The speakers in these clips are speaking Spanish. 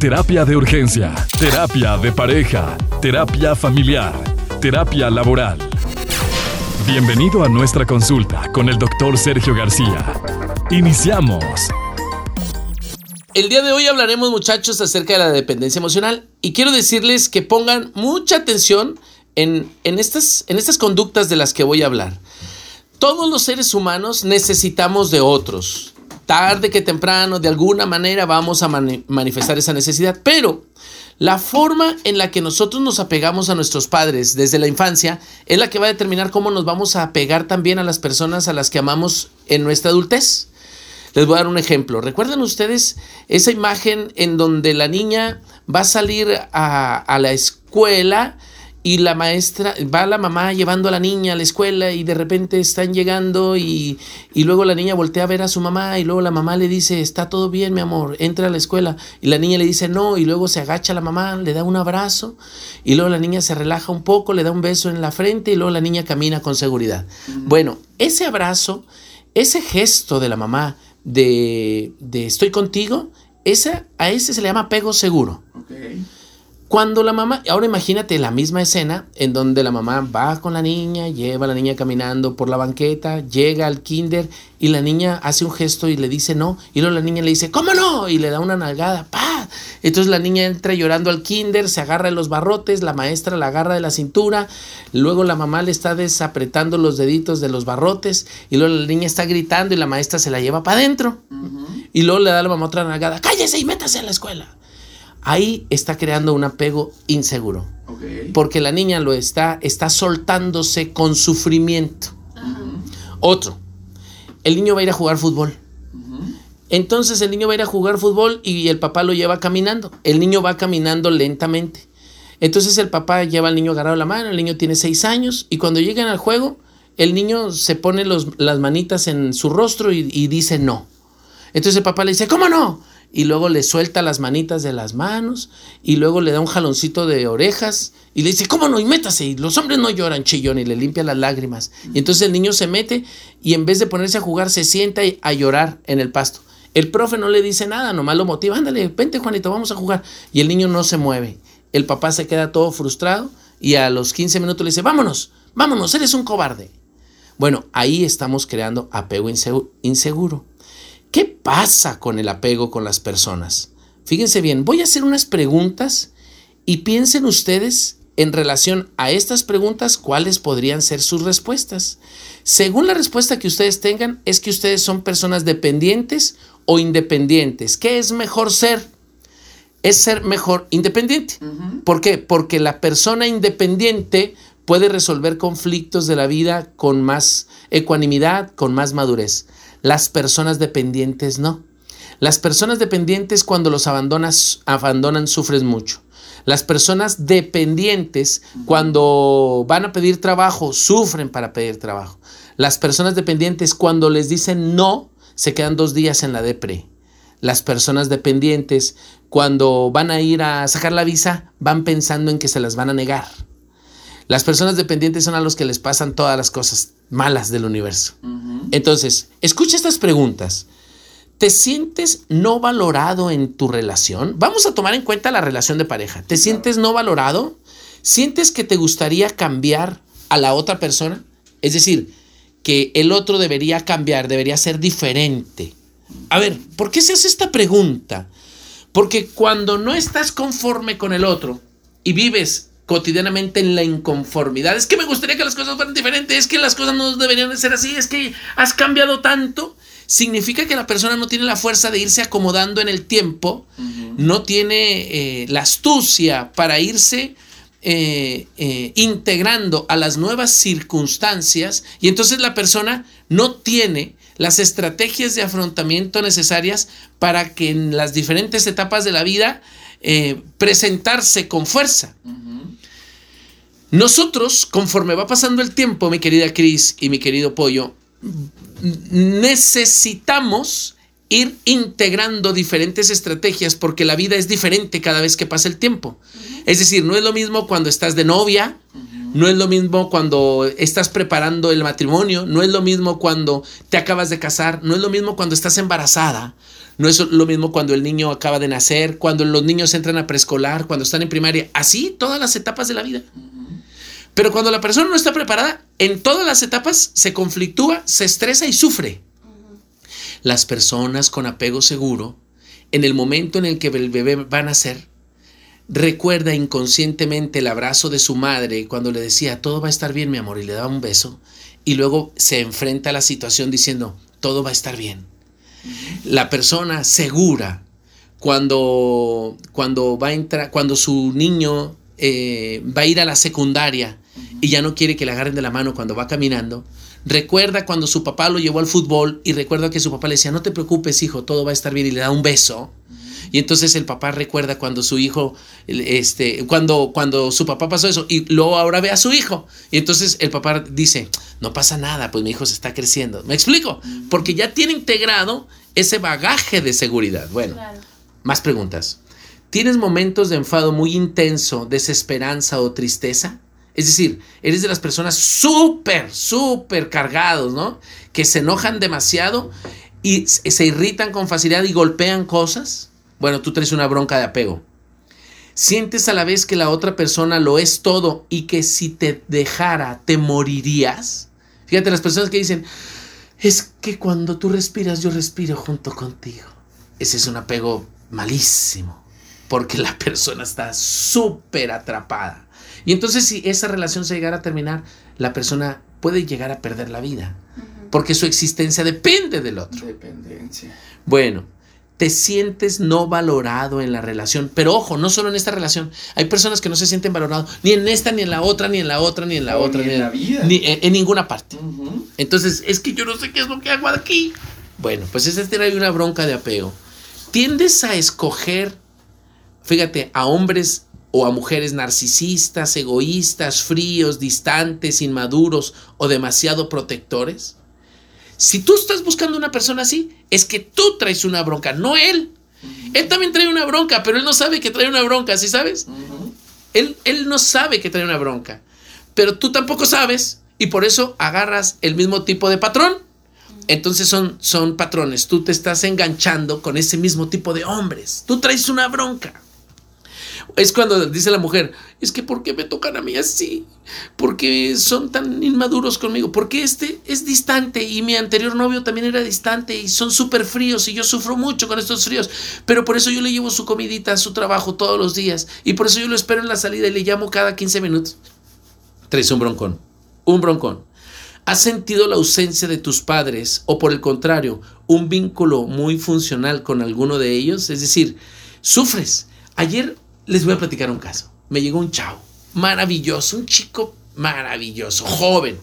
Terapia de urgencia, terapia de pareja, terapia familiar, terapia laboral. Bienvenido a nuestra consulta con el doctor Sergio García. Iniciamos. El día de hoy hablaremos muchachos acerca de la dependencia emocional y quiero decirles que pongan mucha atención en, estas, en estas conductas de las que voy a hablar. Todos los seres humanos necesitamos de otros tarde que temprano, de alguna manera vamos a manifestar esa necesidad. Pero la forma en la que nosotros nos apegamos a nuestros padres desde la infancia es la que va a determinar cómo nos vamos a apegar también a las personas a las que amamos en nuestra adultez. Les voy a dar un ejemplo. ¿Recuerdan ustedes esa imagen en donde la niña va a salir a, a la escuela? Y la maestra, va la mamá llevando a la niña a la escuela y de repente están llegando y, y, luego la niña voltea a ver a su mamá y luego la mamá le dice, está todo bien mi amor, entra a la escuela y la niña le dice no y luego se agacha a la mamá, le da un abrazo y luego la niña se relaja un poco, le da un beso en la frente y luego la niña camina con seguridad. Bueno, ese abrazo, ese gesto de la mamá de, de estoy contigo, esa, a ese se le llama apego seguro. Cuando la mamá, ahora imagínate la misma escena en donde la mamá va con la niña, lleva a la niña caminando por la banqueta, llega al kinder y la niña hace un gesto y le dice no, y luego la niña le dice, ¿cómo no? Y le da una nalgada, ¡pa! Entonces la niña entra llorando al kinder, se agarra de los barrotes, la maestra la agarra de la cintura, luego la mamá le está desapretando los deditos de los barrotes y luego la niña está gritando y la maestra se la lleva para adentro. Y luego le da a la mamá otra nalgada, cállese y métase a la escuela ahí está creando un apego inseguro. Porque la niña lo está, está soltándose con sufrimiento. Otro, el niño va a ir a jugar fútbol. Entonces el niño va a ir a jugar fútbol y el papá lo lleva caminando. El niño va caminando lentamente. Entonces el papá lleva al niño agarrado la mano, el niño tiene seis años y cuando llegan al juego, el niño se pone las manitas en su rostro y, y dice no. Entonces el papá le dice, ¿cómo no? Y luego le suelta las manitas de las manos y luego le da un jaloncito de orejas y le dice, ¿cómo no? Y métase. Y los hombres no lloran chillón y le limpia las lágrimas. Y entonces el niño se mete y en vez de ponerse a jugar se sienta a llorar en el pasto. El profe no le dice nada, nomás lo motiva, ándale, vente Juanito, vamos a jugar. Y el niño no se mueve. El papá se queda todo frustrado y a los 15 minutos le dice, vámonos, vámonos, eres un cobarde. Bueno, ahí estamos creando apego inseguro. ¿Qué pasa con el apego con las personas? Fíjense bien, voy a hacer unas preguntas y piensen ustedes en relación a estas preguntas cuáles podrían ser sus respuestas. Según la respuesta que ustedes tengan, es que ustedes son personas dependientes o independientes. ¿Qué es mejor ser? Es ser mejor independiente. ¿Por qué? Porque la persona independiente puede resolver conflictos de la vida con más ecuanimidad, con más madurez. Las personas dependientes no. Las personas dependientes cuando los abandonas, abandonan sufren mucho. Las personas dependientes cuando van a pedir trabajo sufren para pedir trabajo. Las personas dependientes cuando les dicen no se quedan dos días en la depre. Las personas dependientes cuando van a ir a sacar la visa van pensando en que se las van a negar. Las personas dependientes son a los que les pasan todas las cosas malas del universo. Entonces, escucha estas preguntas. ¿Te sientes no valorado en tu relación? Vamos a tomar en cuenta la relación de pareja. ¿Te sientes no valorado? ¿Sientes que te gustaría cambiar a la otra persona? Es decir, que el otro debería cambiar, debería ser diferente. A ver, ¿por qué se hace esta pregunta? Porque cuando no estás conforme con el otro y vives cotidianamente en la inconformidad. Es que me gustaría que las cosas fueran diferentes, es que las cosas no deberían de ser así, es que has cambiado tanto. Significa que la persona no tiene la fuerza de irse acomodando en el tiempo, no tiene eh, la astucia para irse eh, eh, integrando a las nuevas circunstancias y entonces la persona no tiene las estrategias de afrontamiento necesarias para que en las diferentes etapas de la vida presentarse con fuerza. Nosotros, conforme va pasando el tiempo, mi querida Cris y mi querido Pollo, necesitamos ir integrando diferentes estrategias porque la vida es diferente cada vez que pasa el tiempo. Es decir, no es lo mismo cuando estás de novia, no es lo mismo cuando estás preparando el matrimonio, no es lo mismo cuando te acabas de casar, no es lo mismo cuando estás embarazada, No es lo mismo cuando el niño acaba de nacer, cuando los niños entran a preescolar, cuando están en primaria, así todas las etapas de la vida. Pero cuando la persona no está preparada, en todas las etapas se conflictúa, se estresa y sufre. Las personas con apego seguro, en el momento en el que el bebé va a nacer, recuerda inconscientemente el abrazo de su madre cuando le decía, todo va a estar bien, mi amor, y le daba un beso, y luego se enfrenta a la situación diciendo, todo va a estar bien. La persona segura, cuando, cuando va cuando su niño eh, va a ir a la secundaria y ya no quiere que le agarren de la mano cuando va caminando, recuerda cuando su papá lo llevó al fútbol y recuerda que su papá le decía, no te preocupes, hijo, todo va a estar bien y le da un beso. Y entonces el papá recuerda cuando su hijo, este, cuando, cuando su papá pasó eso y luego ahora ve a su hijo. Y entonces el papá dice, no pasa nada, pues mi hijo se está creciendo. ¿Me explico? Porque ya tiene integrado ese bagaje de seguridad. Bueno, más preguntas. ¿Tienes momentos de enfado muy intenso, desesperanza o tristeza? Es decir, eres de las personas súper, súper cargados, ¿no? Que se enojan demasiado y se irritan con facilidad y golpean cosas. Bueno, tú traes una bronca de apego. Sientes a la vez que la otra persona lo es todo y que si te dejara te morirías. Fíjate, las personas que dicen, es que cuando tú respiras yo respiro junto contigo. Ese es un apego malísimo, porque la persona está súper atrapada. Y entonces si esa relación se llegara a terminar, la persona puede llegar a perder la vida, porque su existencia depende del otro. Dependencia. Bueno, te sientes no valorado en la relación, pero ojo, no solo en esta relación, hay personas que no se sienten valorados ni en esta, ni en la otra, ni en la otra, ni en la otra, ni en la vida. ni en, ninguna parte. Entonces, es que yo no sé qué es lo que hago aquí. Bueno, pues esa es una bronca de apego. Tiendes a escoger, fíjate, a hombres o a mujeres narcisistas, egoístas, fríos, distantes, inmaduros o demasiado protectores? Si tú estás buscando una persona así, es que tú traes una bronca, no él. Él también trae una bronca, pero él no sabe que trae una bronca, ¿sí sabes? él, él no sabe que trae una bronca, pero tú tampoco sabes y por eso agarras el mismo tipo de patrón. Entonces son, son patrones, tú te estás enganchando con ese mismo tipo de hombres, tú traes una bronca. Es cuando dice la mujer, es que ¿por qué me tocan a mí así? ¿Por qué son tan inmaduros conmigo? Porque este es distante y mi anterior novio también era distante y son súper fríos y yo sufro mucho con estos fríos. Pero por eso yo le llevo su comidita a su trabajo todos los días y por eso yo lo espero en la salida y le llamo cada 15 minutos. Traes un broncón, un broncón. ¿Has sentido la ausencia de tus padres o por el contrario, un vínculo muy funcional con alguno de ellos? Es decir, sufres. Ayer les voy a platicar un caso. Me llegó un chavo, maravilloso, un chico maravilloso, joven.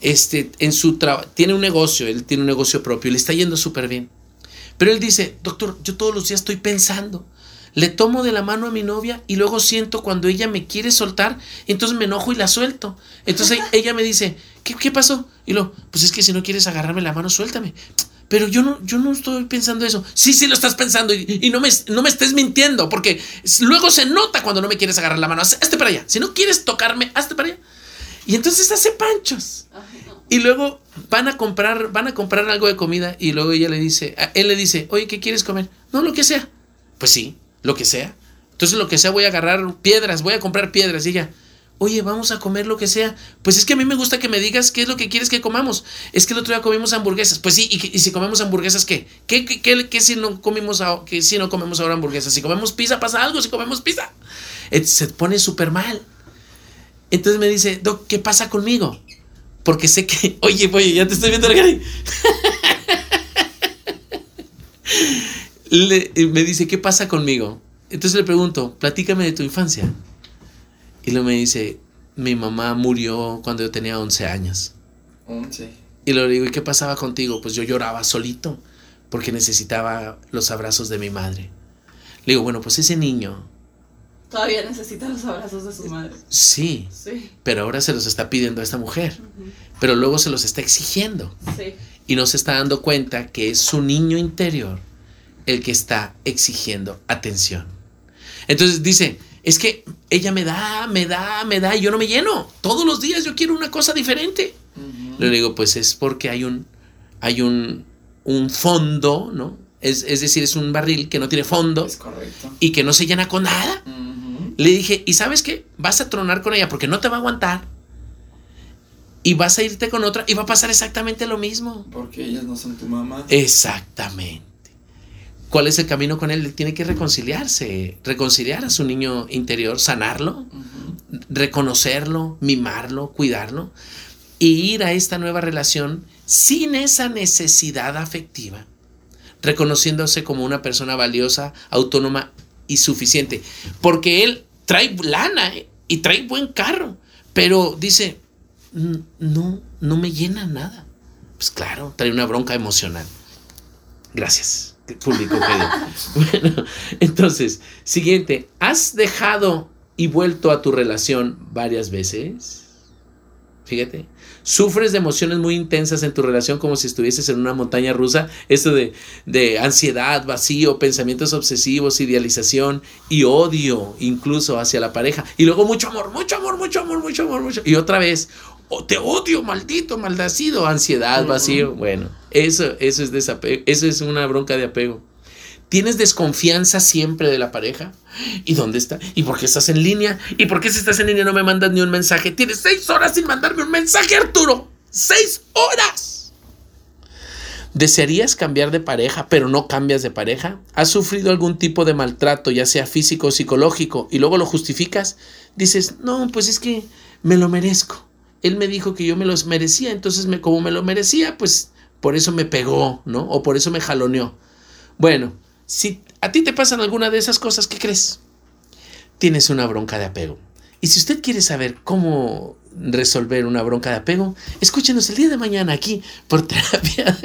Este, en su trabajo, tiene un negocio, él tiene un negocio propio, le está yendo súper bien. Pero él dice, doctor, yo todos los días estoy pensando. Le tomo de la mano a mi novia y luego siento cuando ella me quiere soltar, entonces me enojo y la suelto. Entonces ella me dice, ¿qué, qué pasó? Y lo, pues es que si no quieres agarrarme la mano, suéltame. Pero yo no, yo no estoy pensando eso. Sí, sí lo estás pensando y, no, me, no me estés mintiendo, porque luego se nota cuando no me quieres agarrar la mano. Hazte para allá. Si no quieres tocarme, hazte para allá. Y entonces hace panchos. Y luego van a comprar, van a comprar algo de comida y luego ella le dice, él le dice, oye, ¿qué quieres comer? No, lo que sea. Pues sí, lo que sea. Entonces lo que sea voy a agarrar piedras, voy a comprar piedras. Y ella, oye, vamos a comer lo que sea. Pues es que a mí me gusta que me digas qué es lo que quieres que comamos. Es que el otro día comimos hamburguesas. Pues sí, y, si comemos hamburguesas, ¿qué? ¿Qué, qué, si no comimos que si no comemos ahora hamburguesas? Si comemos pizza, pasa algo, si comemos pizza. Se pone súper mal. Entonces me dice, Doc, ¿qué pasa conmigo? Porque sé que, oye, oye, ya te estoy viendo, Gary. le, me dice, ¿qué pasa conmigo? Entonces le pregunto, platícame de tu infancia. Y luego me dice, mi mamá murió cuando yo tenía 11 años. 11. Y le digo, ¿y qué pasaba contigo? Pues yo lloraba solito porque necesitaba los abrazos de mi madre. Le digo, bueno, pues ese niño... Todavía necesita los abrazos de su madre. Sí. sí. Pero ahora se los está pidiendo a esta mujer. Pero luego se los está exigiendo. Sí. Y no se está dando cuenta que es su niño interior el que está exigiendo atención. Entonces dice, es que ella me da, me da, me da y yo no me lleno. Todos los días yo quiero una cosa diferente. Le digo, pues es porque hay un, hay un, un fondo, ¿no? Es, es decir, es un barril que no tiene fondo Es correcto. y que no se llena con nada. Le dije, ¿y sabes qué? Vas a tronar con ella porque no te va a aguantar. Y vas a irte con otra y va a pasar exactamente lo mismo. Porque ellas no son tu mamá. Exactamente. ¿Cuál es el camino con él? Tiene que reconciliarse, reconciliar a su niño interior, sanarlo, Ujú. reconocerlo, mimarlo, cuidarlo y ir a esta nueva relación sin esa necesidad afectiva, reconociéndose como una persona valiosa, autónoma y suficiente. Porque él trae lana ¿eh? y trae buen carro, pero dice, "Mm, no, no me llena nada. Pues claro, trae una bronca emocional. Gracias, público bueno, entonces, siguiente, ¿has dejado y vuelto a tu relación varias veces? Fíjate, sufres de emociones muy intensas en tu relación como si estuvieses en una montaña rusa, esto de, de ansiedad, vacío, pensamientos obsesivos, idealización y odio incluso hacia la pareja. Y luego mucho amor, mucho amor, mucho amor, mucho amor, mucho. Y otra vez, "Oh, te odio, maldito, maldacido, ansiedad, vacío. Bueno, eso, eso es desapego, eso es una bronca de apego. ¿Tienes desconfianza siempre de la pareja? ¿Y dónde está? ¿Y por qué estás en línea? ¿Y por qué si estás en línea no me mandas ni un mensaje? Tienes seis horas sin mandarme un mensaje, Arturo. ¡Seis horas! ¿Desearías cambiar de pareja, pero no cambias de pareja? ¿Has sufrido algún tipo de maltrato, ya sea físico o psicológico, y luego lo justificas? Dices, no, pues es que me lo merezco. Él me dijo que yo me los merecía, entonces me, como me lo merecía, pues por eso me pegó, ¿no? O por eso me jaloneó. Bueno, si a ti te pasan alguna de esas cosas, ¿qué crees? Tienes una bronca de apego. Y si usted quiere saber cómo resolver una bronca de apego, escúchenos el día de mañana aquí por terapia.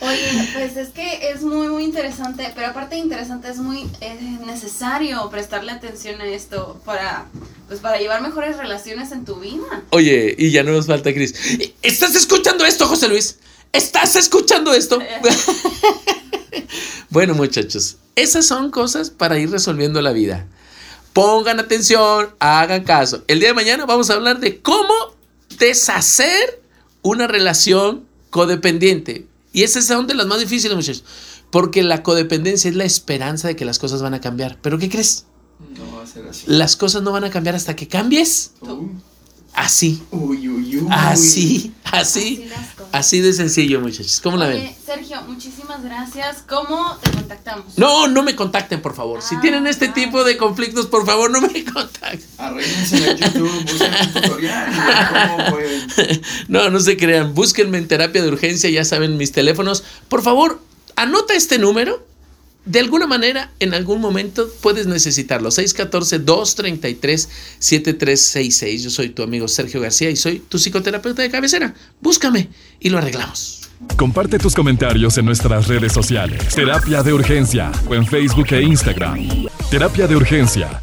Oye, pues es que es muy, muy interesante, pero aparte de interesante, es muy eh, necesario prestarle atención a esto para, pues para llevar mejores relaciones en tu vida. Oye, y ya no nos falta Cris. ¿Estás escuchando esto, José Luis? ¿Estás escuchando esto? bueno, muchachos, esas son cosas para ir resolviendo la vida. Pongan atención, hagan caso. El día de mañana vamos a hablar de cómo deshacer una relación codependiente. Y esas son de las más difíciles, muchachos. Porque la codependencia es la esperanza de que las cosas van a cambiar. ¿Pero qué crees? No va a ser así. Las cosas no van a cambiar hasta que cambies. Uy, Así, uy, uy. uy. así, así. Así las cosas. Así de sencillo, muchachos. ¿Cómo la ven? Oye, Sergio, muchísimas gracias. ¿Cómo te contactamos? No, no me contacten, por favor. Si Ah, tienen este ah. tipo de conflictos, por favor, no me contacten. Arréglense en YouTube, busquen un tutorial cómo pueden. No, no se crean. Búsquenme en terapia de urgencia, ya saben mis teléfonos. Por favor, anota este número. De alguna manera, en algún momento puedes necesitarlo. 614-233-7366. Yo soy tu amigo Sergio García y soy tu psicoterapeuta de cabecera. Búscame y lo arreglamos. Comparte tus comentarios en nuestras redes sociales. Terapia de Urgencia o en Facebook e Instagram. Terapia de Urgencia